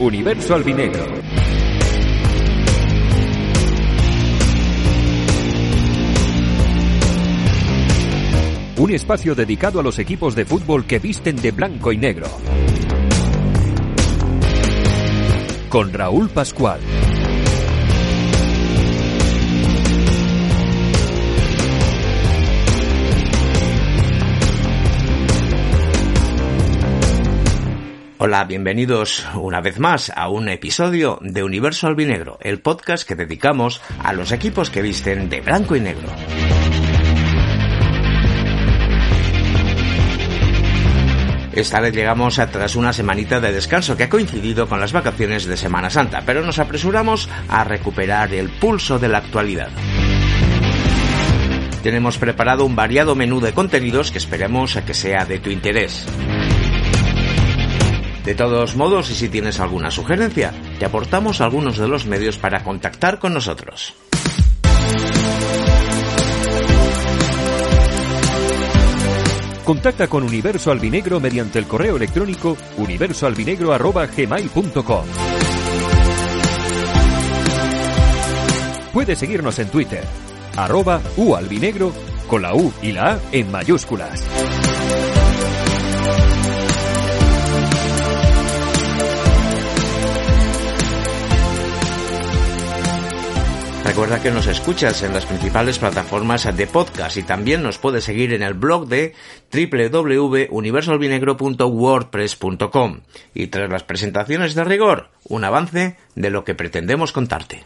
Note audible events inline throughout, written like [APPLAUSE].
Universo Albinegro. Un espacio dedicado a los equipos de fútbol que visten de blanco y negro. Con Raúl Pascual. Hola, bienvenidos una vez más a un episodio de Universo Albinegro, el podcast que dedicamos a los equipos que visten de blanco y negro. Esta vez llegamos tras una semanita de descanso que ha coincidido con las vacaciones de Semana Santa, pero nos apresuramos a recuperar el pulso de la actualidad. Tenemos preparado un variado menú de contenidos que esperemos a que sea de tu interés. De todos modos, y si tienes alguna sugerencia, te aportamos algunos de los medios para contactar con nosotros. Contacta con Universo Albinegro mediante el correo electrónico universoalbinegro.gmail.com Puedes seguirnos en Twitter, arroba ualbinegro, con la U y la A en mayúsculas. Recuerda que nos escuchas en las principales plataformas de podcast y también nos puedes seguir en el blog de www.universoalbinegro.wordpress.com. Y tras las presentaciones de rigor, un avance de lo que pretendemos contarte.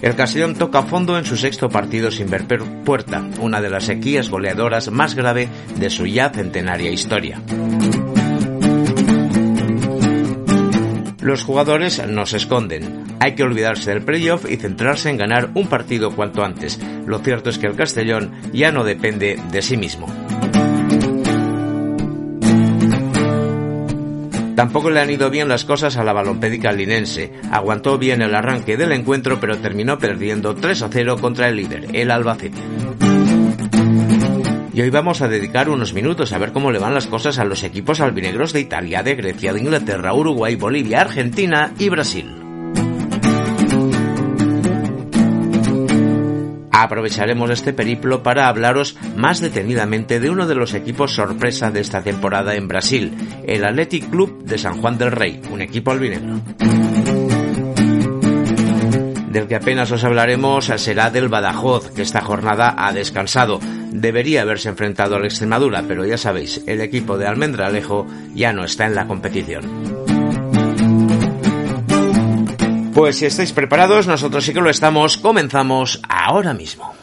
El Castellón toca fondo en su sexto partido sin ver puerta, una de las sequías goleadoras más grave de su ya centenaria historia. Los jugadores no se esconden. Hay que olvidarse del playoff y centrarse en ganar un partido cuanto antes. Lo cierto es que el Castellón ya no depende de sí mismo. Tampoco le han ido bien las cosas a la balompédica linense. Aguantó bien el arranque del encuentro, pero terminó perdiendo 3 a 0 contra el líder, el Albacete. Y hoy vamos a dedicar unos minutos a ver cómo le van las cosas a los equipos albinegros de Italia, de Grecia, de Inglaterra, Uruguay, Bolivia, Argentina y Brasil. Aprovecharemos este periplo para hablaros más detenidamente de uno de los equipos sorpresa de esta temporada en Brasil, el Athletic Club de San Juan del Rey, un equipo albinegro. Del que apenas os hablaremos será del Badajoz, que esta jornada ha descansado, debería haberse enfrentado al Extremadura, pero ya sabéis, el equipo de Almendralejo ya no está en la competición. Pues si estáis preparados, nosotros sí que lo estamos, comenzamos ahora mismo.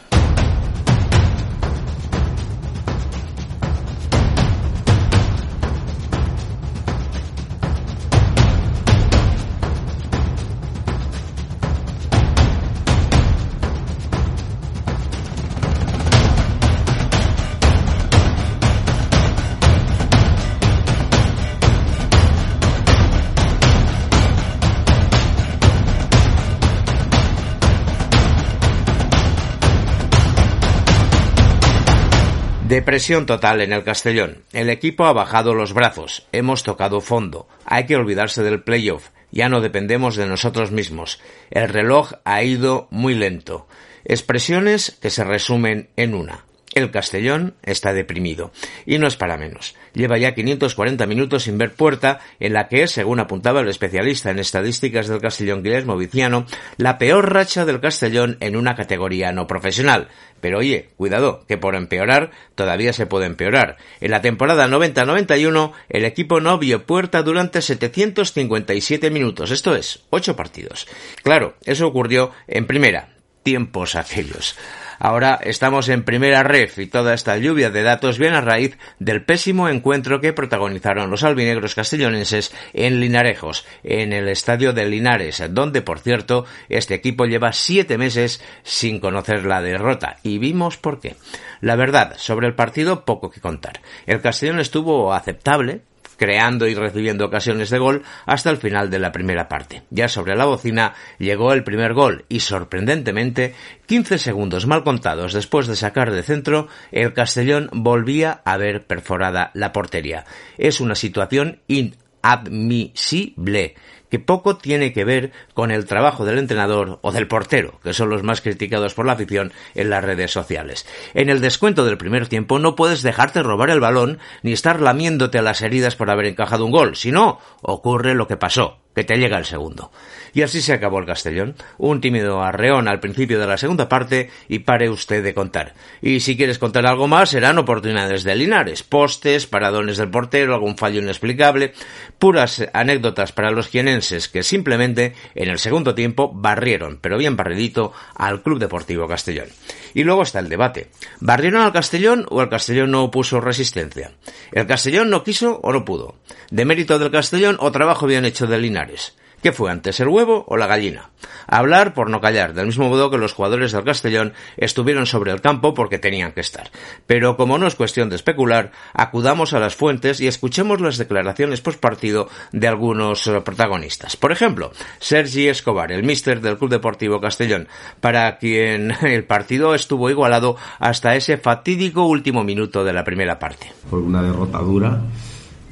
Depresión total en el Castellón. El equipo ha bajado los brazos. Hemos tocado fondo. Hay que olvidarse del playoff. Ya no dependemos de nosotros mismos. El reloj ha ido muy lento. Expresiones que se resumen en una. El Castellón está deprimido. Y no es para menos. Lleva ya 540 minutos sin ver puerta, en la que es, según apuntaba el especialista en estadísticas del Castellón Guillermo Viciano, la peor racha del Castellón en una categoría no profesional. Pero oye, cuidado, que por empeorar todavía se puede empeorar. En la temporada 90-91 el equipo no vio puerta durante 757 minutos, esto es, 8 partidos. Claro, eso ocurrió en primera, tiempos aquellos. Ahora estamos en primera ref y toda esta lluvia de datos viene a raíz del pésimo encuentro que protagonizaron los albinegros castellonenses en Linarejos, en el estadio de Linares, donde, por cierto, este equipo lleva siete meses sin conocer la derrota y vimos por qué. La verdad, sobre el partido poco que contar. El Castellón estuvo aceptable, creando y recibiendo ocasiones de gol hasta el final de la primera parte. Ya sobre la bocina llegó el primer gol y sorprendentemente, 15 segundos mal contados después de sacar de centro, el Castellón volvía a ver perforada la portería. Es una situación inadmisible que poco tiene que ver con el trabajo del entrenador o del portero, que son los más criticados por la afición en las redes sociales. En el descuento del primer tiempo no puedes dejarte robar el balón ni estar lamiéndote las heridas por haber encajado un gol, si no, ocurre lo que pasó, que te llega el segundo. Y así se acabó el Castellón. Un tímido arreón al principio de la segunda parte y pare usted de contar. Y si quieres contar algo más, serán oportunidades de Linares, postes, paradones del portero, algún fallo inexplicable, puras anécdotas para los quienenses que simplemente en el segundo tiempo barrieron, pero bien barridito, al Club Deportivo Castellón. Y luego está el debate. ¿Barrieron al Castellón o el Castellón no opuso resistencia? ¿El Castellón no quiso o no pudo? ¿De mérito del Castellón o trabajo bien hecho de Linares? ¿Qué fue antes, el huevo o la gallina? Hablar por no callar, del mismo modo que los jugadores del Castellón estuvieron sobre el campo porque tenían que estar. Pero como no es cuestión de especular, acudamos a las fuentes y escuchemos las declaraciones post partido de algunos eh, protagonistas. Por ejemplo, Sergi Escobar, el míster del Club Deportivo Castellón, para quien [LAUGHS] el partido estuvo igualado hasta ese fatídico último minuto de la primera parte. Fue una derrota dura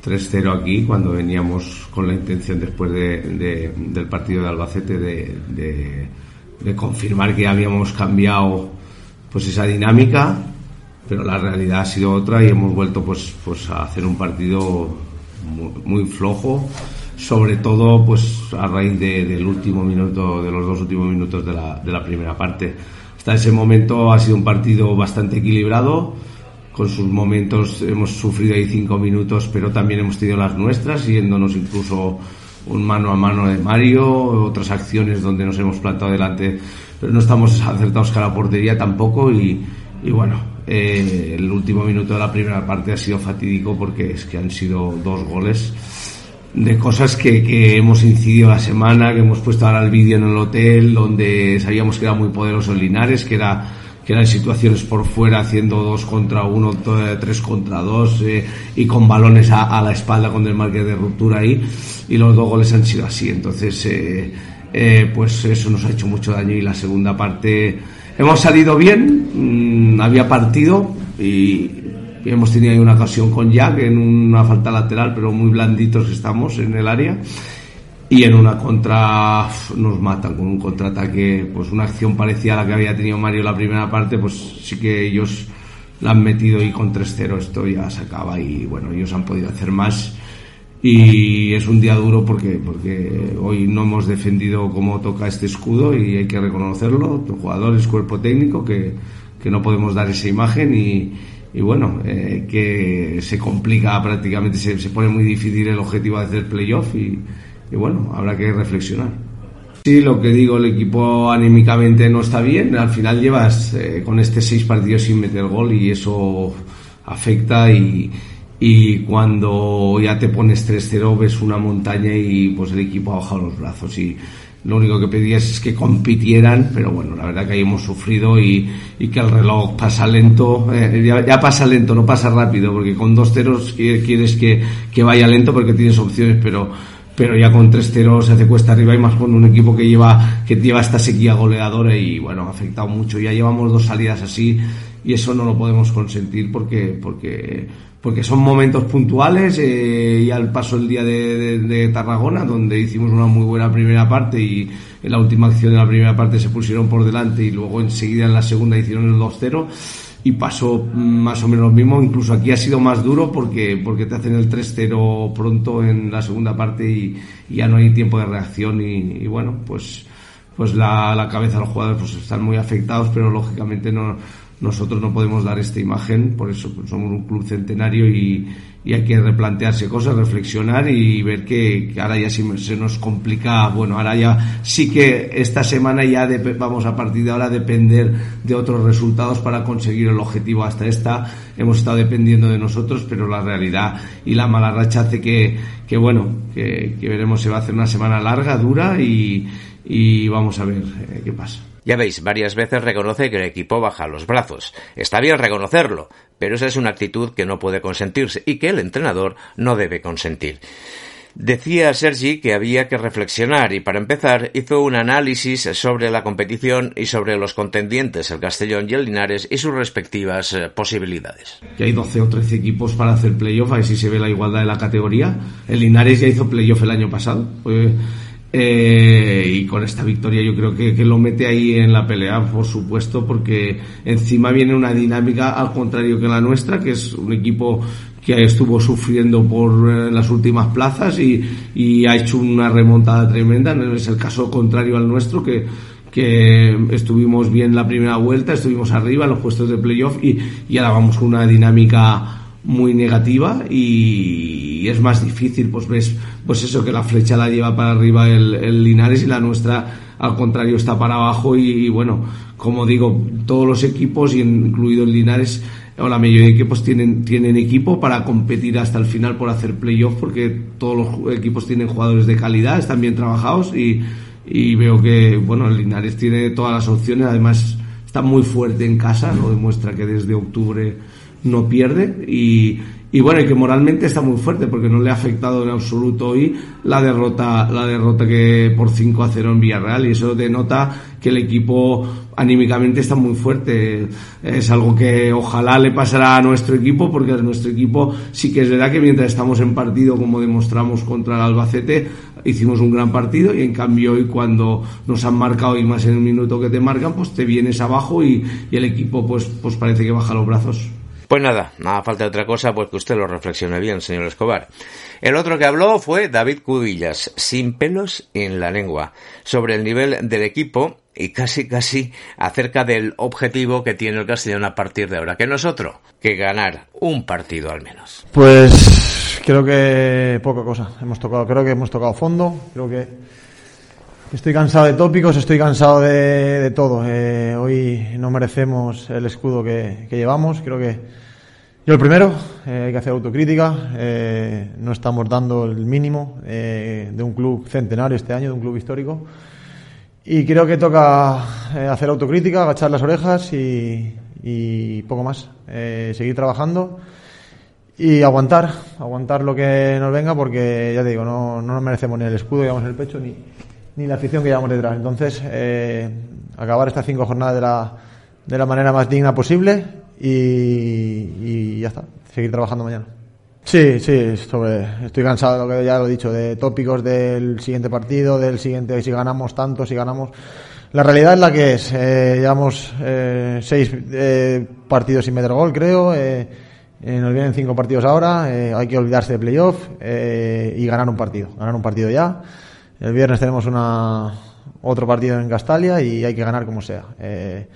3-0 aquí cuando veníamos con la intención después del partido de Albacete de, confirmar que habíamos cambiado pues esa dinámica pero la realidad ha sido otra y hemos vuelto pues pues a hacer un partido muy, flojo sobre todo pues a raíz del último minuto de los dos últimos minutos de la, de la primera parte. Hasta ese momento ha sido un partido bastante equilibrado con sus momentos hemos sufrido ahí cinco minutos, pero también hemos tenido las nuestras, yéndonos incluso un mano a mano de Mario, otras acciones donde nos hemos plantado delante, pero no estamos acertados con la portería tampoco y, bueno, eh, el último minuto de la primera parte ha sido fatídico porque es que han sido dos goles de cosas que, que hemos incidido la semana, que hemos puesto ahora el vídeo en el hotel, donde sabíamos que era muy poderoso Linares, que era que eran situaciones por fuera haciendo dos contra uno, tres contra dos eh, y con balones a, la espalda con el marque de ruptura ahí y los dos goles han sido así. Entonces eh, eh, pues eso nos ha hecho mucho daño y la segunda parte hemos salido bien mm, había partido y, y, hemos tenido ahí una ocasión con Jack en una falta lateral pero muy blanditos estamos en el área y en una contra nos matan con un contraataque, pues una acción parecida a la que había tenido Mario la primera parte, pues sí que ellos la han metido y con 3-0 esto ya se acaba y bueno, ellos han podido hacer más. Y es un día duro porque, porque hoy no hemos defendido como toca este escudo y hay que reconocerlo, jugadores, cuerpo técnico, que, que no podemos dar esa imagen y, y bueno, eh, que se complica prácticamente, se, se pone muy difícil el objetivo de hacer playoff y y bueno, habrá que reflexionar. Sí, lo que digo, el equipo anímicamente no está bien. Al final llevas eh, con este seis partidos sin meter gol y eso afecta y, y cuando ya te pones 3-0 ves una montaña y pues el equipo ha bajado los brazos y lo único que pedías es que compitieran, pero bueno, la verdad que ahí hemos sufrido y, y que el reloj pasa lento, eh, ya, pasa lento, no pasa rápido, porque con dos ceros quieres que, que vaya lento porque tienes opciones, pero pero ya con 3-0 se hace cuesta arriba y más con un equipo que lleva que lleva esta sequía goleadora y bueno, ha afectado mucho. Ya llevamos dos salidas así y eso no lo podemos consentir porque porque porque son momentos puntuales eh, y al paso el día de, de, Tarragona donde hicimos una muy buena primera parte y en la última acción de la primera parte se pusieron por delante y luego enseguida en la segunda hicieron el 2-0 y pasó más o menos lo mismo. Incluso aquí ha sido más duro porque, porque te hacen el 3-0 pronto en la segunda parte y, ya no hay tiempo de reacción y, bueno, pues, pues la, la, cabeza de los jugadores pues están muy afectados, pero lógicamente no, nosotros no podemos dar esta imagen, por eso pues, somos un club centenario y, hay que replantearse cosas, reflexionar y ver que, ahora ya se nos complica, bueno, ahora ya sí que esta semana ya vamos a partir de ahora a depender de otros resultados para conseguir el objetivo. Hasta esta hemos estado dependiendo de nosotros, pero la realidad y la mala racha hace que, que bueno, que, veremos, se va a hacer una semana larga, dura y, y vamos a ver eh, qué pasa. Ya veis, varias veces reconoce que el equipo baja los brazos. Está bien reconocerlo, pero esa es una actitud que no puede consentirse y que el entrenador no debe consentir. Decía Sergi que había que reflexionar y para empezar hizo un análisis sobre la competición y sobre los contendientes, el Castellón y el Linares y sus respectivas eh, posibilidades. Que hay 12 o 13 equipos para hacer playoff, a ver si se ve la igualdad de la categoría. El Linares ya hizo playoff el año pasado. Eh, y con esta victoria yo creo que, que, lo mete ahí en la pelea, por supuesto, porque encima viene una dinámica al contrario que la nuestra, que es un equipo que estuvo sufriendo por eh, las últimas plazas y, y, ha hecho una remontada tremenda. No es el caso contrario al nuestro, que, que estuvimos bien la primera vuelta, estuvimos arriba en los puestos de playoff y, y ahora vamos con una dinámica muy negativa y, y es más difícil, pues ves, pues eso que la flecha la lleva para arriba el, Linares y la nuestra al contrario está para abajo y, bueno, como digo, todos los equipos, incluido el Linares, o la mayoría de equipos tienen, tienen equipo para competir hasta el final por hacer playoff porque todos los equipos tienen jugadores de calidad, están bien trabajados y, y veo que, bueno, el Linares tiene todas las opciones, además está muy fuerte en casa, lo demuestra que desde octubre no pierde y, y bueno, y que moralmente está muy fuerte porque no le ha afectado en absoluto hoy la derrota, la derrota que por 5 a 0 en Villarreal y eso denota que el equipo anímicamente está muy fuerte. Es algo que ojalá le pasará a nuestro equipo porque a nuestro equipo sí que es verdad que mientras estamos en partido como demostramos contra el Albacete hicimos un gran partido y en cambio hoy cuando nos han marcado y más en el minuto que te marcan pues te vienes abajo y, y el equipo pues, pues parece que baja los brazos. Pues nada, nada falta otra cosa, pues que usted lo reflexione bien, señor Escobar. El otro que habló fue David Cudillas, sin pelos en la lengua, sobre el nivel del equipo y casi casi acerca del objetivo que tiene el Castellón a partir de ahora, que no es otro que ganar un partido al menos. Pues creo que poca cosa. Hemos tocado, creo que hemos tocado fondo, creo que Estoy cansado de tópicos, estoy cansado de, todo. Eh, hoy no merecemos el escudo que, llevamos. Creo que yo el primero, eh, hay que hacer autocrítica. Eh, no estamos dando el mínimo de un club centenario este año, de un club histórico. Y creo que toca hacer autocrítica, agachar las orejas y, poco más. seguir trabajando y aguantar, aguantar lo que nos venga porque ya te digo, no, no nos merecemos ni el escudo, digamos, en el pecho, ni, ni la afición que llevamos detrás. Entonces, eh, acabar estas cinco jornadas de la, de la manera más digna posible y, y ya está, seguir trabajando mañana. Sí, sí, estoy cansado de lo que ya lo he dicho, de tópicos del siguiente partido, del siguiente, si ganamos tanto, si ganamos. La realidad es la que es. Eh, llevamos eh, seis eh, partidos sin meter gol, creo. Eh, eh, nos vienen cinco partidos ahora. hay que olvidarse de playoff y ganar un partido. Ganar un partido ya. El viernes tenemos una, otro partido en Castalia y hay que ganar como sea. Eh,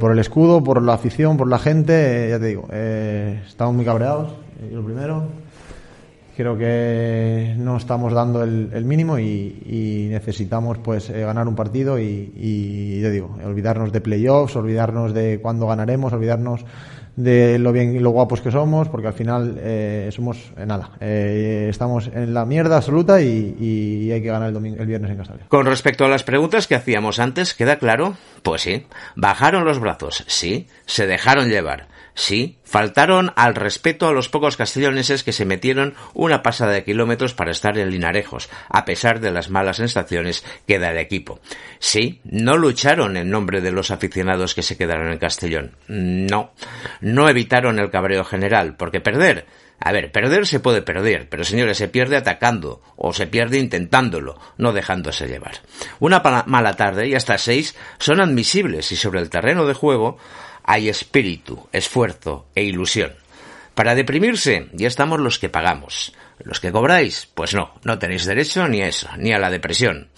por el escudo, por la afición, por la gente, eh, ya te digo, eh, estamos muy cabreados, lo primero. Creo que no estamos dando el, mínimo y, necesitamos pues ganar un partido y, y, ya digo, olvidarnos de playoffs, olvidarnos de cuándo ganaremos, olvidarnos de lo bien y lo guapos que somos, porque al final eh, somos eh, nada. Eh, estamos en la mierda absoluta y, hay que ganar el, domingo, el viernes en Castalia. Con respecto a las preguntas que hacíamos antes, ¿queda claro? Pues sí. ¿Bajaron los brazos? Sí. ¿Se dejaron llevar? Sí, faltaron al respeto a los pocos castelloneses que se metieron una pasada de kilómetros para estar en Linarejos, a pesar de las malas sensaciones que da el equipo. Sí, no lucharon en nombre de los aficionados que se quedaron en Castellón. No, no evitaron el cabreo general, porque perder a ver, perder se puede perder, pero señores, se pierde atacando o se pierde intentándolo, no dejándose llevar. Una mala tarde y hasta seis son admisibles y sobre el terreno de juego hay espíritu, esfuerzo e ilusión. Para deprimirse ya estamos los que pagamos. Los que cobráis, pues no, no tenéis derecho ni a eso, ni a la depresión.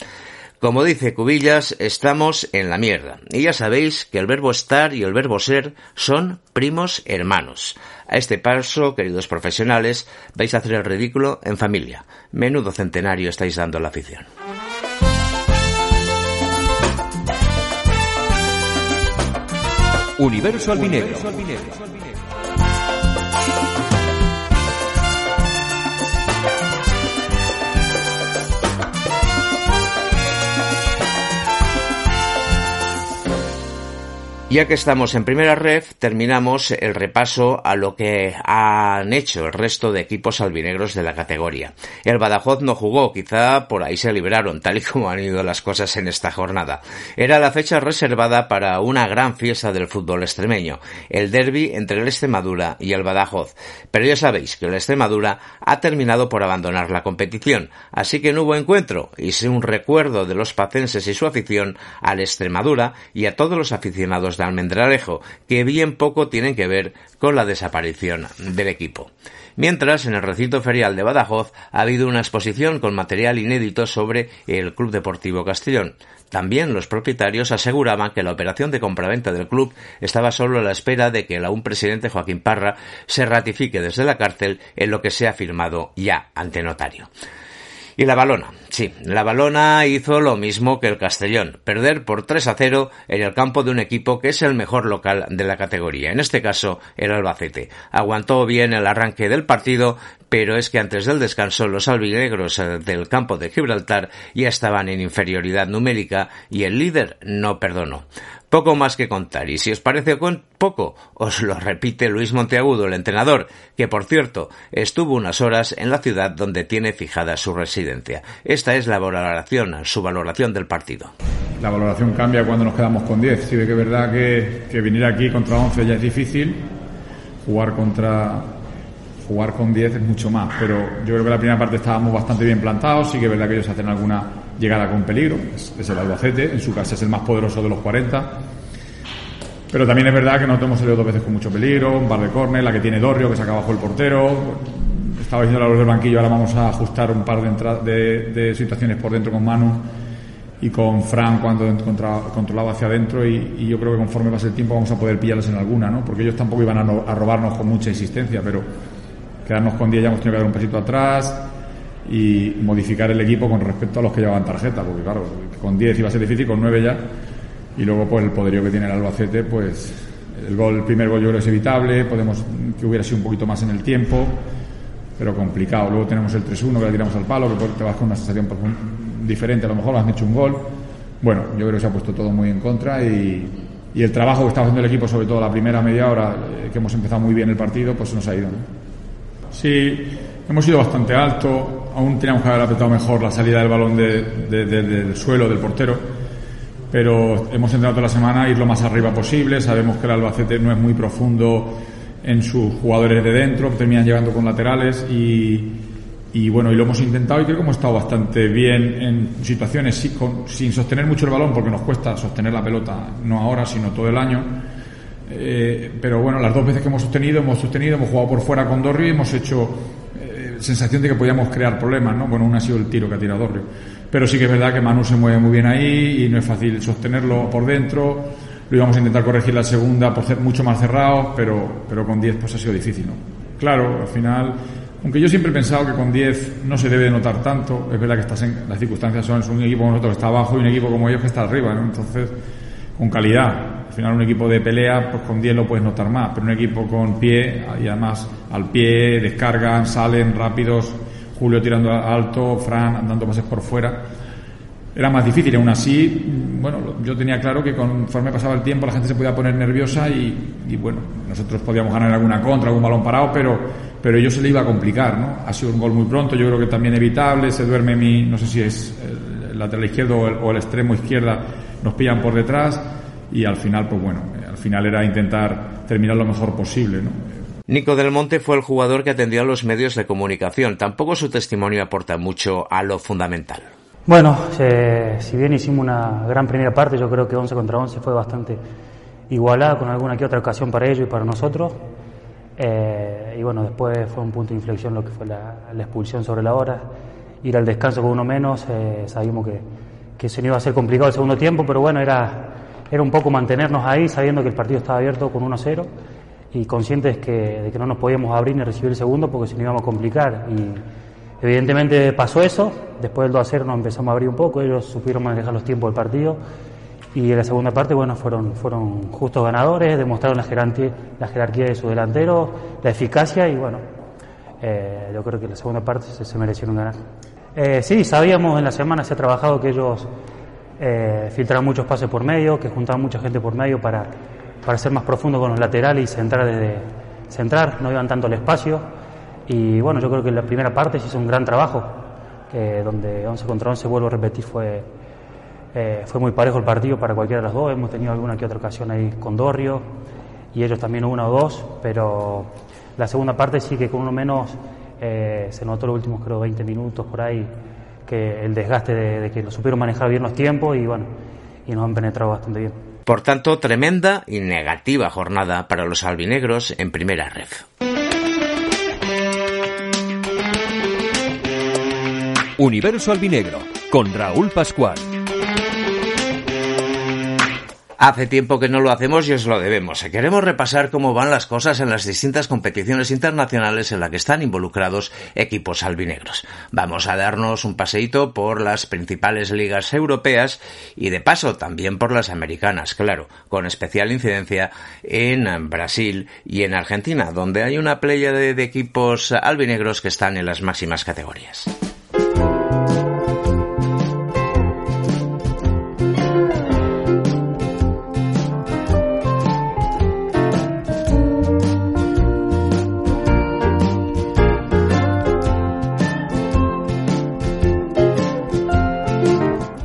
Como dice Cubillas, estamos en la mierda. Y ya sabéis que el verbo estar y el verbo ser son primos hermanos. A este paso, queridos profesionales, vais a hacer el ridículo en familia. Menudo centenario estáis dando a la afición. Universo Albinegro. Ya que estamos en primera red, terminamos el repaso a lo que han hecho el resto de equipos albinegros de la categoría. El Badajoz no jugó, quizá por ahí se libraron, tal y como han ido las cosas en esta jornada. Era la fecha reservada para una gran fiesta del fútbol extremeño, el derby entre el Extremadura y el Badajoz. Pero ya sabéis que el Extremadura ha terminado por abandonar la competición, así que no hubo encuentro, y un recuerdo de los pacenses y su afición al Extremadura y a todos los aficionados de Almendralejo, que bien poco tienen que ver con la desaparición del equipo. Mientras, en el recinto ferial de Badajoz ha habido una exposición con material inédito sobre el Club Deportivo Castellón. También los propietarios aseguraban que la operación de compraventa del club estaba solo a la espera de que el aún presidente Joaquín Parra se ratifique desde la cárcel en lo que se ha firmado ya ante notario. Y la balona. Sí, la balona hizo lo mismo que el Castellón, perder por 3 a 0 en el campo de un equipo que es el mejor local de la categoría, en este caso el Albacete. Aguantó bien el arranque del partido, pero es que antes del descanso los albinegros eh, del campo de Gibraltar ya estaban en inferioridad numérica y el líder no perdonó. Poco más que contar, y si os parece poco, os lo repite Luis Monteagudo, el entrenador, que por cierto estuvo unas horas en la ciudad donde tiene fijada su residencia. Esta es la valoración, su valoración del partido. La valoración cambia cuando nos quedamos con 10. Sí que es verdad que, que venir aquí contra 11 ya es difícil, jugar contra jugar con 10 es mucho más, pero yo creo que la primera parte estábamos bastante bien plantados, sí que es verdad que ellos hacen alguna llegada con peligro, es, el Albacete, en su casa es el más poderoso de los 40, pero también es verdad que nosotros hemos salido dos veces con mucho peligro, un par de córner, la que tiene Dorrio, que saca abajo el portero, estaba diciendo a los del banquillo, ahora vamos a ajustar un par de, de, situaciones por dentro con Manu y con Fran cuando controlaba hacia adentro y, yo creo que conforme pase el tiempo vamos a poder pillarlos en alguna, ¿no? porque ellos tampoco iban a, a robarnos con mucha insistencia, pero quedarnos con 10 ya hemos tenido que dar un pasito atrás y modificar el equipo con respecto a los que llevaban tarjeta, porque claro, con 10 iba a ser difícil, con 9 ya, y luego pues el poderío que tiene el Albacete, pues el gol, el primer gol yo creo es evitable, podemos que hubiera sido un poquito más en el tiempo, pero complicado. Luego tenemos el 3-1 que le tiramos al palo, que te vas con una sensación diferente, a lo mejor has hecho un gol. Bueno, yo creo que se ha puesto todo muy en contra y, y el trabajo que está haciendo el equipo, sobre todo la primera media hora, eh, que hemos empezado muy bien el partido, pues nos ha ido. Sí, hemos ido bastante alto, aún teníamos que haber apretado mejor la salida del balón del suelo del portero, pero hemos intentado toda la semana ir lo más arriba posible, sabemos que el Albacete no es muy profundo en sus jugadores de dentro, terminan llegando con laterales y, bueno, y lo hemos intentado y creo que hemos estado bastante bien en situaciones sin sostener mucho el balón porque nos cuesta sostener la pelota, no ahora, sino todo el año eh, pero bueno, las dos veces que hemos sostenido, hemos sostenido, hemos jugado por fuera con Dorrio y hemos hecho eh, sensación de que podíamos crear problemas, ¿no? Bueno, uno ha sido el tiro que ha tirado Dorrio. Pero sí que es verdad que Manu se mueve muy bien ahí y no es fácil sostenerlo por dentro. Lo íbamos a intentar corregir la segunda por ser mucho más cerrado, pero, pero con 10 pues ha sido difícil, ¿no? Claro, al final, aunque yo siempre he pensado que con 10 no se debe notar tanto, es verdad que estás en, las circunstancias son, un equipo como nosotros que está abajo y un equipo como ellos que está arriba, ¿no? Entonces, con calidad final un equipo de pelea, pues con 10 lo puedes notar más, pero un equipo con pie, y además al pie, descargan, salen rápidos, Julio tirando alto, Fran andando pases por fuera, era más difícil. Aún así, bueno, yo tenía claro que conforme pasaba el tiempo la gente se podía poner nerviosa y, bueno, nosotros podíamos ganar alguna contra, algún balón parado, pero, pero ellos se le iba a complicar, ¿no? Ha sido un gol muy pronto, yo creo que también evitable, se duerme mi, no sé si es el lateral izquierdo o el, o el extremo izquierda, nos pillan por detrás y al final, pues bueno, al final era intentar terminar lo mejor posible, ¿no? Nico del Monte fue el jugador que atendió a los medios de comunicación. Tampoco su testimonio aporta mucho a lo fundamental. Bueno, eh, si bien hicimos una gran primera parte, yo creo que 11 contra 11 fue bastante igualada con alguna que otra ocasión para ellos y para nosotros. Eh, y bueno, después fue un punto de inflexión lo que fue la, expulsión sobre la hora. Ir al descanso con uno menos, eh, sabíamos que, que se nos iba a ser complicado el segundo tiempo, pero bueno, era, era un poco mantenernos ahí sabiendo que el partido estaba abierto con 1-0 y conscientes que, de que no nos podíamos abrir ni recibir el segundo porque se nos íbamos a complicar. Y evidentemente pasó eso, después del 2 0 nos empezamos a abrir un poco, ellos supieron manejar los tiempos del partido. Y en la segunda parte bueno fueron fueron justos ganadores demostraron la jerarquía la jerarquía de su delantero la eficacia y bueno eh, yo creo que en la segunda parte se, merecieron ganar. Eh, sí sabíamos en la semana se ha trabajado que ellos eh, filtraban muchos pases por medio que juntaban mucha gente por medio para para ser más profundo con los laterales y centrar desde centrar no iban tanto al espacio y bueno yo creo que la primera parte se hizo un gran trabajo que donde 11 contra 11 vuelvo a repetir fue eh, fue muy parejo el partido para cualquiera de los dos. Hemos tenido alguna que otra ocasión ahí con Dorrio y ellos también una o dos, pero la segunda parte sí que con uno menos eh, se notó los últimos creo 20 minutos por ahí que el desgaste de, que lo supieron manejar bien los tiempos y bueno y nos han penetrado bastante bien. Por tanto, tremenda y negativa jornada para los albinegros en primera ref. Universo Albinegro con Raúl Pascual. Hace tiempo que no lo hacemos y os lo debemos. Queremos repasar cómo van las cosas en las distintas competiciones internacionales en las que están involucrados equipos albinegros. Vamos a darnos un paseíto por las principales ligas europeas y de paso también por las americanas, claro, con especial incidencia en Brasil y en Argentina, donde hay una playa de, de equipos albinegros que están en las máximas categorías.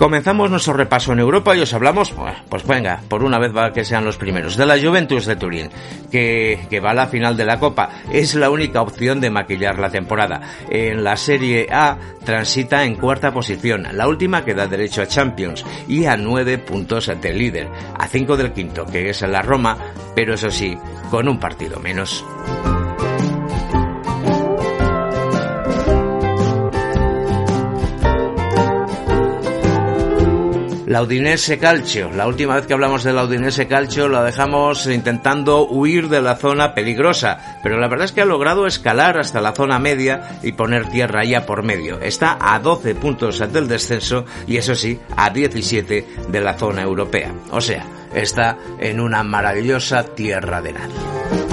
Comenzamos nuestro repaso en Europa y os hablamos, pues venga, por una vez va que sean los primeros, de la Juventus de Turín, que, va a la final de la Copa. Es la única opción de maquillar la temporada. En la Serie A transita en cuarta posición, la última que da derecho a Champions y a nueve puntos del líder, a cinco del quinto, que es la Roma, pero eso sí, con un partido menos. La Udinese Calcio. La última vez que hablamos de la Udinese Calcio la dejamos intentando huir de la zona peligrosa, pero la verdad es que ha logrado escalar hasta la zona media y poner tierra ya por medio. Está a 12 puntos del descenso y eso sí, a 17 de la zona europea. O sea, está en una maravillosa tierra de nadie.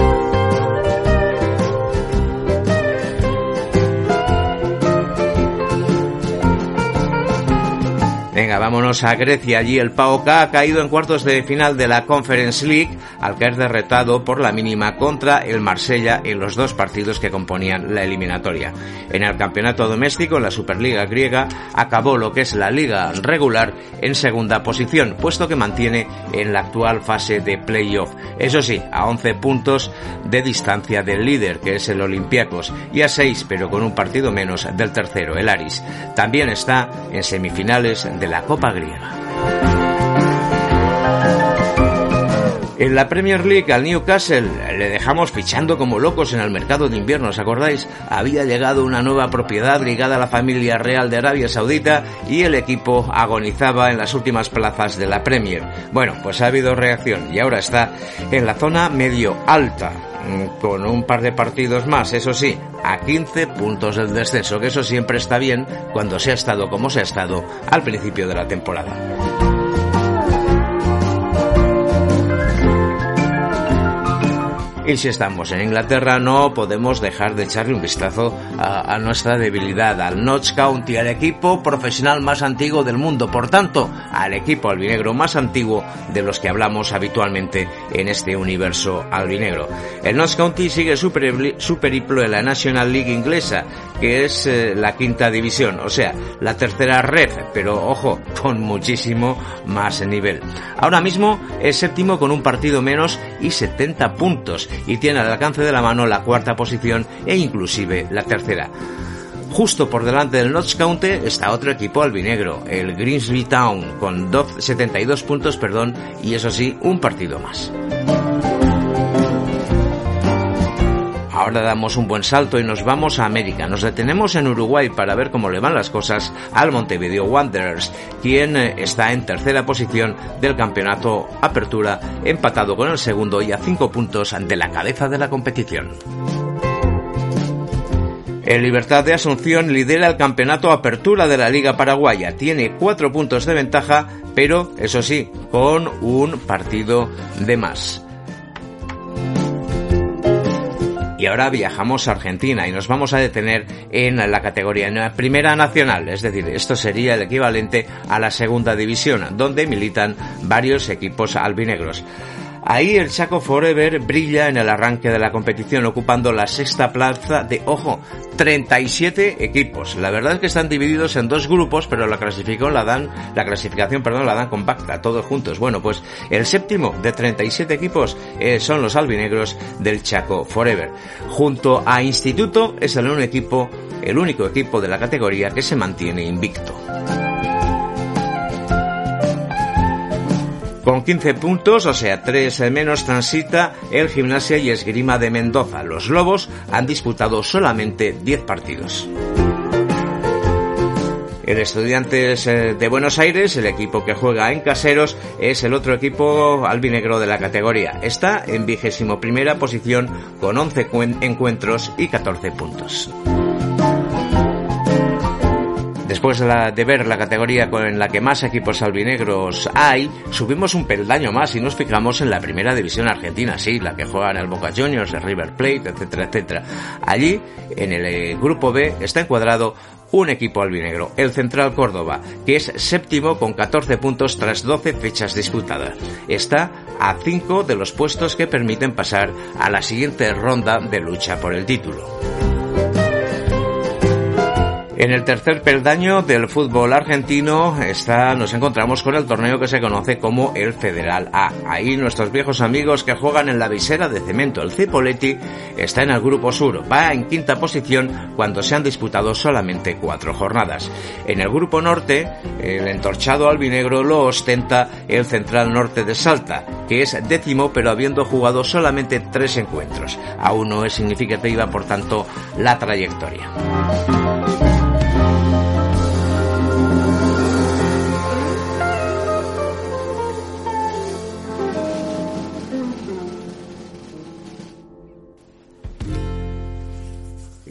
Venga, vámonos a Grecia. Allí el PAOK ha caído en cuartos de final de la Conference League al caer derretado por la mínima contra el Marsella en los dos partidos que componían la eliminatoria. En el campeonato doméstico, en la Superliga griega, acabó lo que es la liga regular en segunda posición, puesto que mantiene en la actual fase de playoff. Eso sí, a 11 puntos de distancia del líder, que es el Olympiacos, y a 6, pero con un partido menos, del tercero, el Aris. También está en semifinales de la Copa griega. En la Premier League al Newcastle le dejamos fichando como locos en el mercado de invierno, ¿os acordáis? Había llegado una nueva propiedad ligada a la familia real de Arabia Saudita y el equipo agonizaba en las últimas plazas de la Premier. Bueno, pues ha habido reacción y ahora está en la zona medio alta mm, con un par de partidos más, eso sí, a 15 puntos del descenso, que eso siempre está bien cuando se ha estado como se ha estado al principio de la temporada. Y si estamos en Inglaterra no podemos dejar de echarle un vistazo a, nuestra debilidad, al Notch County, al equipo profesional más antiguo del mundo, por tanto, al equipo albinegro más antiguo de los que hablamos habitualmente en este universo albinegro. El Notch County sigue su, periplo en la National League inglesa, que es eh, la quinta división, o sea, la tercera red, pero ojo, con muchísimo más nivel. Ahora mismo es séptimo con un partido menos y 70 puntos y tiene al alcance de la mano la cuarta posición e inclusive la tercera. Justo por delante del Notch County está otro equipo albinegro, el Greensby Town, con 72 puntos, perdón, y eso sí, un partido más. Ahora damos un buen salto y nos vamos a América. Nos detenemos en Uruguay para ver cómo le van las cosas al Montevideo Wanderers, quien eh, está en tercera posición del campeonato Apertura, empatado con el segundo y a cinco puntos ante la cabeza de la competición. El Libertad de Asunción lidera el campeonato Apertura de la Liga Paraguaya. Tiene cuatro puntos de ventaja, pero eso sí, con un partido de más. Y ahora viajamos a Argentina y nos vamos a detener en la categoría Primera Nacional, es decir, esto sería el equivalente a la Segunda División, donde militan varios equipos albinegros. Ahí el Chaco Forever brilla en el arranque de la competición, ocupando la sexta plaza de, ojo, 37 equipos. La verdad es que están divididos en dos grupos, pero la clasificación la dan, la clasificación, perdón, la dan compacta, todos juntos. Bueno, pues el séptimo de 37 equipos eh, son los albinegros del Chaco Forever. Junto a Instituto es el único equipo, el único equipo de la categoría que se mantiene invicto. Con 15 puntos, o sea, 3 menos, transita el Gimnasia y Esgrima de Mendoza. Los Lobos han disputado solamente 10 partidos. El Estudiantes eh, de Buenos Aires, el equipo que juega en caseros, es el otro equipo albinegro de la categoría. Está en vigésimo primera posición con 11 encuentros y 14 puntos. Después de, ver la categoría con la que más equipos albinegros hay, subimos un peldaño más y nos fijamos en la primera división argentina, sí, la que juegan el Boca Juniors, el River Plate, etcétera, etcétera. Allí, en el eh, grupo B, está encuadrado un equipo albinegro, el Central Córdoba, que es séptimo con 14 puntos tras 12 fechas disputadas. Está a 5 de los puestos que permiten pasar a la siguiente ronda de lucha por el título. En el tercer peldaño del fútbol argentino está, nos encontramos con el torneo que se conoce como el Federal A. Ahí nuestros viejos amigos que juegan en la visera de cemento, el Cipoletti, está en el grupo sur. Va en quinta posición cuando se han disputado solamente cuatro jornadas. En el grupo norte, el entorchado albinegro lo ostenta el Central Norte de Salta, que es décimo pero habiendo jugado solamente tres encuentros. Aún no es significativa, por tanto, la trayectoria.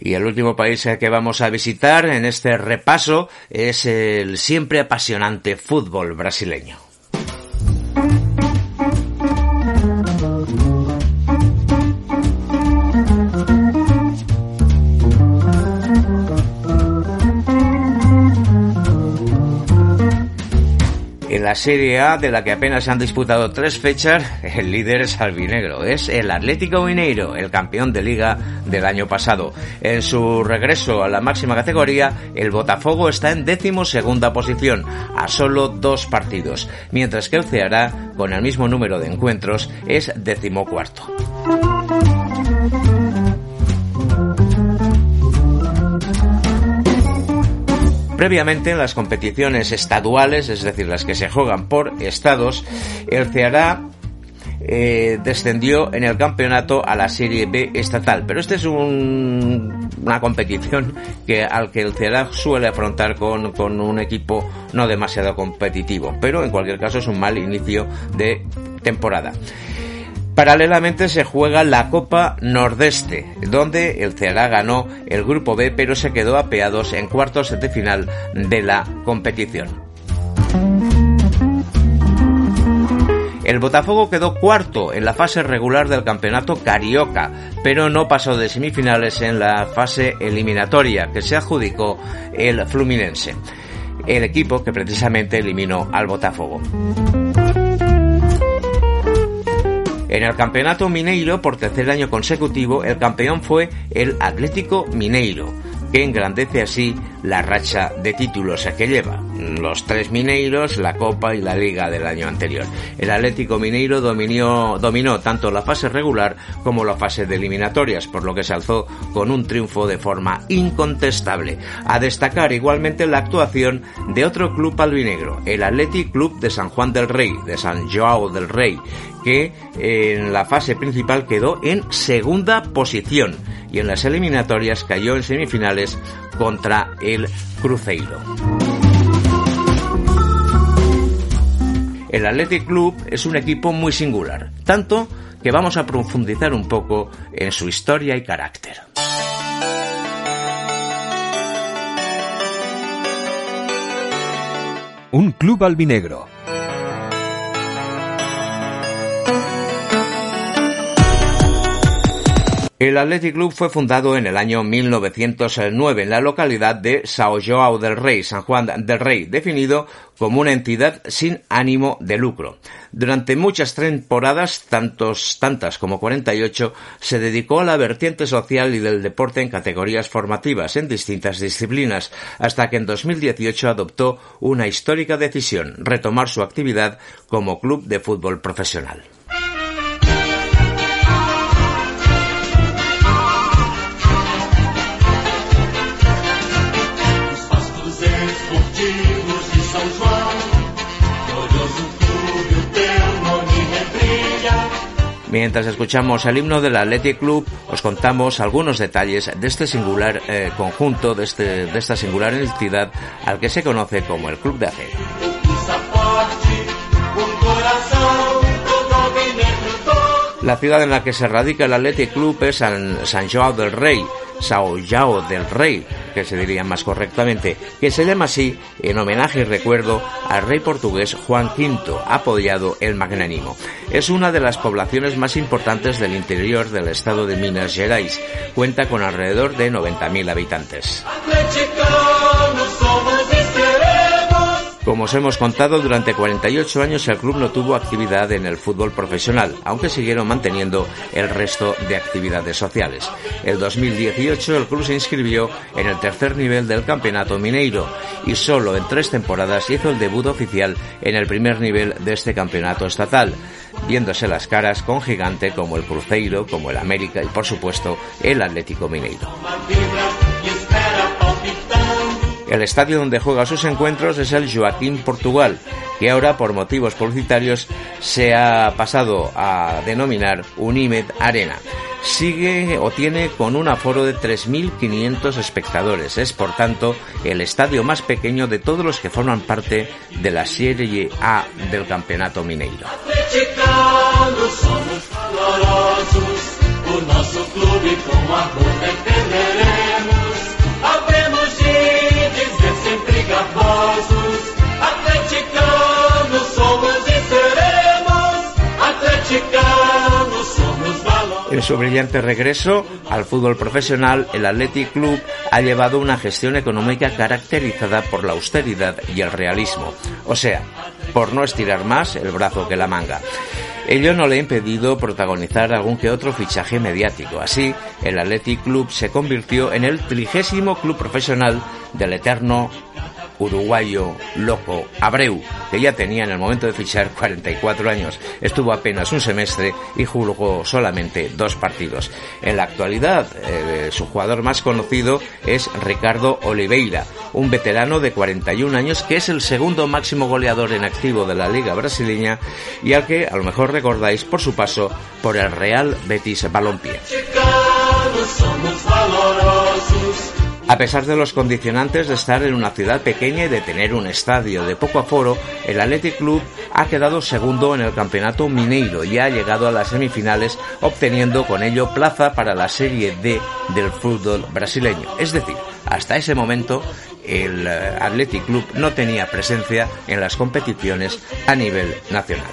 Y el último país que vamos a visitar en este repaso es el siempre apasionante fútbol brasileño. En la Serie A, de la que apenas se han disputado tres fechas, el líder es albinegro. Es el Atlético Mineiro, el campeón de liga del año pasado. En su regreso a la máxima categoría, el Botafogo está en décimo segunda posición, a solo dos partidos, mientras que el Ceará, con el mismo número de encuentros, es décimo Previamente en las competiciones estaduales, es decir, las que se juegan por estados, el Ceará eh, descendió en el campeonato a la Serie B estatal. Pero esta es una competición que al que el Ceará suele afrontar con un equipo no demasiado competitivo. Pero en cualquier caso es un mal inicio de temporada. Paralelamente se juega la Copa Nordeste, donde el Ceará ganó el Grupo B, pero se quedó apeados en cuartos de final de la competición. El Botafogo quedó cuarto en la fase regular del campeonato carioca, pero no pasó de semifinales en la fase eliminatoria que se adjudicó el Fluminense, el equipo que precisamente eliminó al Botafogo. En el campeonato mineiro, por tercer año consecutivo, el campeón fue el Atlético Mineiro, que engrandece así la racha de títulos que lleva. Los tres Mineiros, la Copa y la Liga del año anterior. El Atlético Mineiro dominó, dominó tanto la fase regular como la fase de eliminatorias, por lo que se alzó con un triunfo de forma incontestable. A destacar igualmente la actuación de otro club albinegro, el Athletic Club de San Juan del Rey, de San Joao del Rey, que en la fase principal quedó en segunda posición y en las eliminatorias cayó en semifinales contra el Cruzeiro. El Athletic Club es un equipo muy singular, tanto que vamos a profundizar un poco en su historia y carácter. Un club albinegro El Athletic Club fue fundado en el año 1909 en la localidad de Sao Joao del Rey, San Juan del Rey, definido como una entidad sin ánimo de lucro. Durante muchas temporadas, tantos, tantas como 48, se dedicó a la vertiente social y del deporte en categorías formativas en distintas disciplinas, hasta que en 2018 adoptó una histórica decisión, retomar su actividad como club de fútbol profesional. Mientras escuchamos el himno del Athletic Club, os contamos algunos detalles de este singular eh, conjunto, de, este, de esta singular entidad al que se conoce como el Club de Aje. La ciudad en la que se radica el Athletic Club es San, San Joao del Rey, Sao Joao del Rey, que se diría más correctamente, que se llama así en homenaje y recuerdo al rey portugués Juan V, apoyado el Magnánimo. Es una de las poblaciones más importantes del interior del estado de Minas Gerais. Cuenta con alrededor de 90.000 habitantes. Como os hemos contado, durante 48 años el club no tuvo actividad en el fútbol profesional, aunque siguieron manteniendo el resto de actividades sociales. El 2018 el club se inscribió en el tercer nivel del Campeonato Mineiro y solo en tres temporadas hizo el debut oficial en el primer nivel de este campeonato estatal, viéndose las caras con gigante como el Cruzeiro, como el América y por supuesto el Atlético Mineiro. El estadio donde juega sus encuentros es el Joaquín Portugal, que ahora por motivos publicitarios se ha pasado a denominar Unimed Arena. Sigue o tiene con un aforo de 3.500 espectadores. Es por tanto el estadio más pequeño de todos los que forman parte de la Serie A del Campeonato Mineiro. En su brillante regreso al fútbol profesional, el Athletic Club ha llevado una gestión económica caracterizada por la austeridad y el realismo, o sea, por no estirar más el brazo que la manga. Ello no le ha impedido protagonizar algún que otro fichaje mediático. Así, el Athletic Club se convirtió en el trigésimo club profesional del eterno uruguayo loco Abreu, que ya tenía en el momento de fichar [LAUGHS] 44 años. Estuvo apenas un semestre y jugó solamente dos partidos. En la actualidad, eh, su jugador más conocido es Ricardo Oliveira, un veterano de 41 años que es el segundo máximo goleador en activo de la liga brasileña y al que a lo mejor recordáis por su paso por el Real Betis Balompié. A pesar de los condicionantes de estar en una ciudad pequeña y de tener un estadio de poco aforo, el Athletic Club ha quedado segundo en el campeonato mineiro y ha llegado a las semifinales obteniendo con ello plaza para la Serie D del fútbol brasileño. Es decir, hasta ese momento el eh, Athletic Club no tenía presencia en las competiciones a nivel nacional.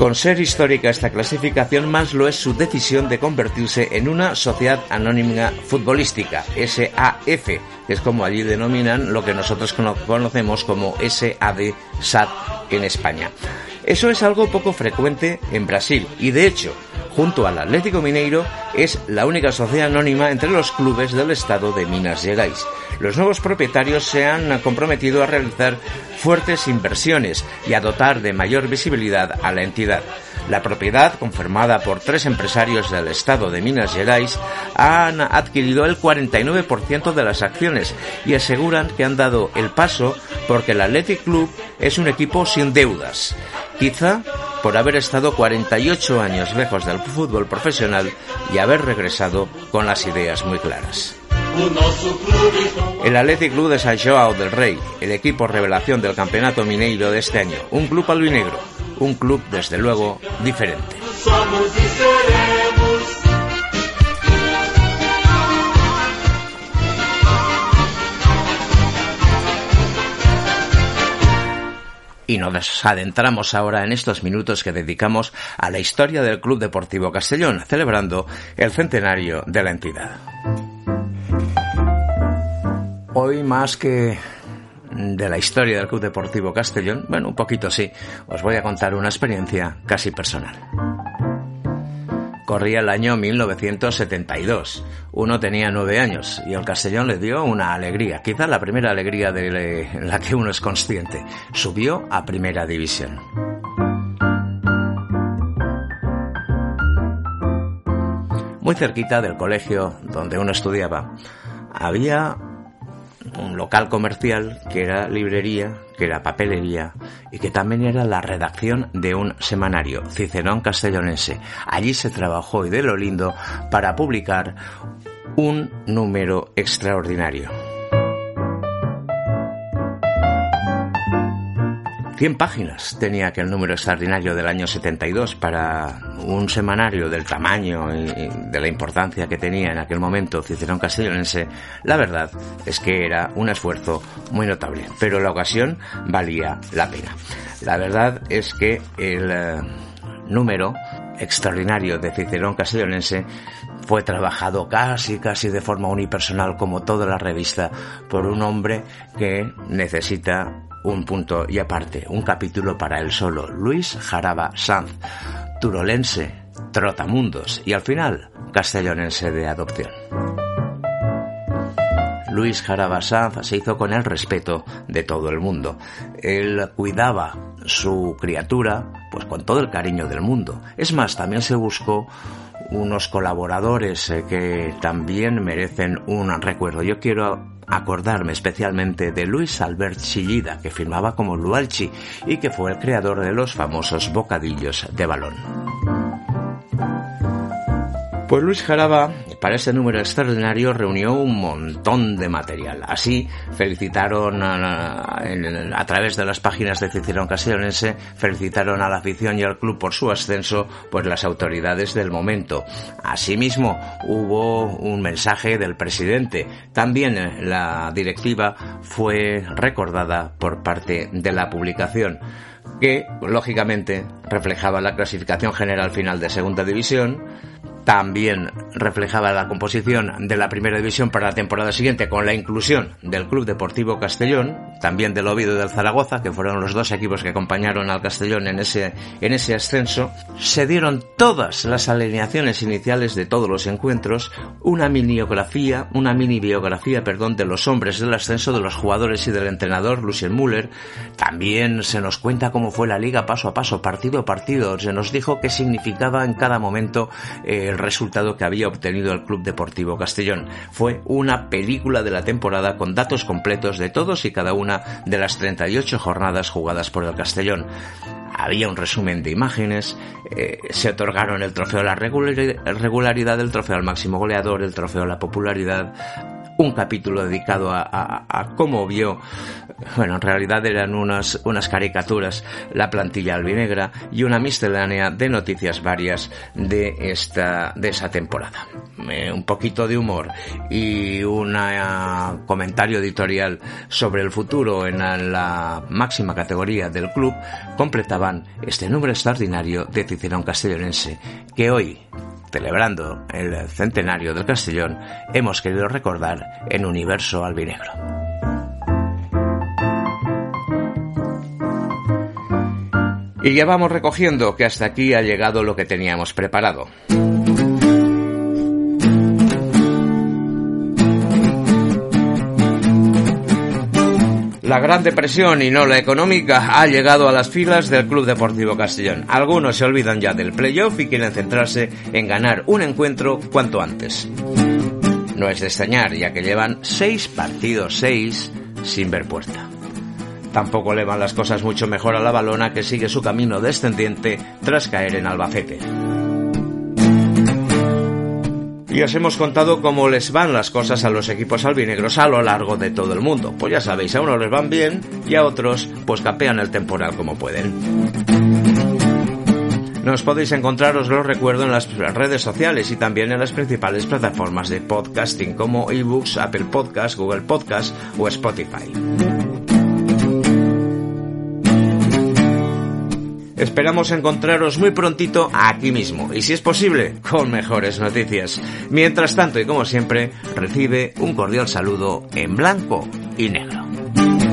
Con ser histórica esta clasificación, más lo es su decisión de convertirse en una sociedad anónima futbolística, SAF, que es como allí denominan lo que nosotros conocemos como SAD SAT en España. Eso es algo poco frecuente en Brasil y de hecho, junto al Atlético Mineiro, es la única sociedad anónima entre los clubes del estado de Minas Gerais. Los nuevos propietarios se han comprometido a realizar fuertes inversiones y a dotar de mayor visibilidad a la entidad. La propiedad, confirmada por tres empresarios del estado de Minas Gerais, han adquirido el 49% de las acciones y aseguran que han dado el paso porque el Athletic Club es un equipo sin deudas, quizá por haber estado 48 años lejos del fútbol profesional y haber regresado con las ideas muy claras. El Athletic Club de San Joao del Rey, el equipo revelación del Campeonato Mineiro de este año, un club albinegro, un club desde luego diferente. Y nos adentramos ahora en estos minutos que dedicamos a la historia del Club Deportivo Castellón, celebrando el centenario de la entidad. Hoy más que de la historia del Club Deportivo Castellón, bueno, un poquito sí, os voy a contar una experiencia casi personal. Corría el año 1972. Uno tenía nueve años y el Castellón le dio una alegría, quizá la primera alegría de la que uno es consciente. Subió a Primera División. Muy cerquita del colegio donde uno estudiaba, había un local comercial que era librería, que era papelería y que también era la redacción de un semanario, Cicerón Castellonense. Allí se trabajó y de lo lindo para publicar un número extraordinario. 100 páginas tenía aquel número extraordinario del año 72 para un semanario del tamaño y de la importancia que tenía en aquel momento Cicerón Castellonense, la verdad es que era un esfuerzo muy notable, pero la ocasión valía la pena. La verdad es que el eh, número extraordinario de Cicerón Castellonense fue trabajado casi casi de forma unipersonal como toda la revista por un hombre que necesita un punto y aparte, un capítulo para él solo, Luis Jaraba Sanz, turolense, trotamundos y al final castellonense de adopción. Luis Jaraba Sanz se hizo con el respeto de todo el mundo. Él cuidaba su criatura pues con todo el cariño del mundo. Es más, también se buscó unos colaboradores eh, que también merecen un recuerdo. Yo quiero acordarme especialmente de Luis Albert Chillida, que firmaba como Lualchi y que fue el creador de los famosos bocadillos de balón. Pues Luis Jaraba para este número extraordinario reunió un montón de material. Así felicitaron a, través de las páginas de Cicerón Castellonense, felicitaron a la afición y al club por su ascenso, pues las autoridades del momento. Asimismo, hubo un mensaje del presidente. También eh, la directiva fue recordada por parte de la publicación que lógicamente reflejaba la clasificación general final de segunda división, también reflejaba la composición de la primera división para la temporada siguiente con la inclusión del Club Deportivo Castellón, también del Oviedo y del Zaragoza, que fueron los dos equipos que acompañaron al Castellón en ese, en ese ascenso. Se dieron todas las alineaciones iniciales de todos los encuentros, una miniografía, una mini biografía, perdón, de los hombres del ascenso, de los jugadores y del entrenador Lucien Müller. También se nos cuenta cómo fue la liga paso a paso, partido a partido. Se nos dijo qué significaba en cada momento eh, el resultado que había obtenido el Club Deportivo Castellón. Fue una película de la temporada con datos completos de todos y cada una de las 38 jornadas jugadas por el Castellón había un resumen de imágenes, eh, se otorgaron el trofeo a la regularidad, el trofeo al máximo goleador, el trofeo a la popularidad, un capítulo dedicado a, cómo vio, bueno, en realidad eran unas, unas caricaturas, la plantilla albinegra y una miscelánea de noticias varias de esta, de esa temporada. Eh, un poquito de humor y un comentario editorial sobre el futuro en la, máxima categoría del club completaban este número extraordinario de Cicerón Castellonense que hoy celebrando el centenario del Castellón, hemos querido recordar en Universo Albinegro. Y ya vamos recogiendo que hasta aquí ha llegado lo que teníamos preparado. La Gran Depresión y no la económica ha llegado a las filas del Club Deportivo Castellón. Algunos se olvidan ya del playoff y quieren centrarse en ganar un encuentro cuanto antes. No es de extrañar, ya que llevan seis partidos, seis, sin ver puerta. Tampoco le van las cosas mucho mejor a la balona que sigue su camino descendiente tras caer en Albacete. Y os hemos contado cómo les van las cosas a los equipos albinegros a lo largo de todo el mundo. Pues ya sabéis, a unos les van bien y a otros pues capean el temporal como pueden. Nos podéis encontrar, os lo recuerdo, en las redes sociales y también en las principales plataformas de podcasting como eBooks, Apple Podcasts, Google Podcasts o Spotify. Esperamos encontraros muy prontito aquí mismo y si es posible, con mejores noticias. Mientras tanto y como siempre, recibe un cordial saludo en blanco y negro.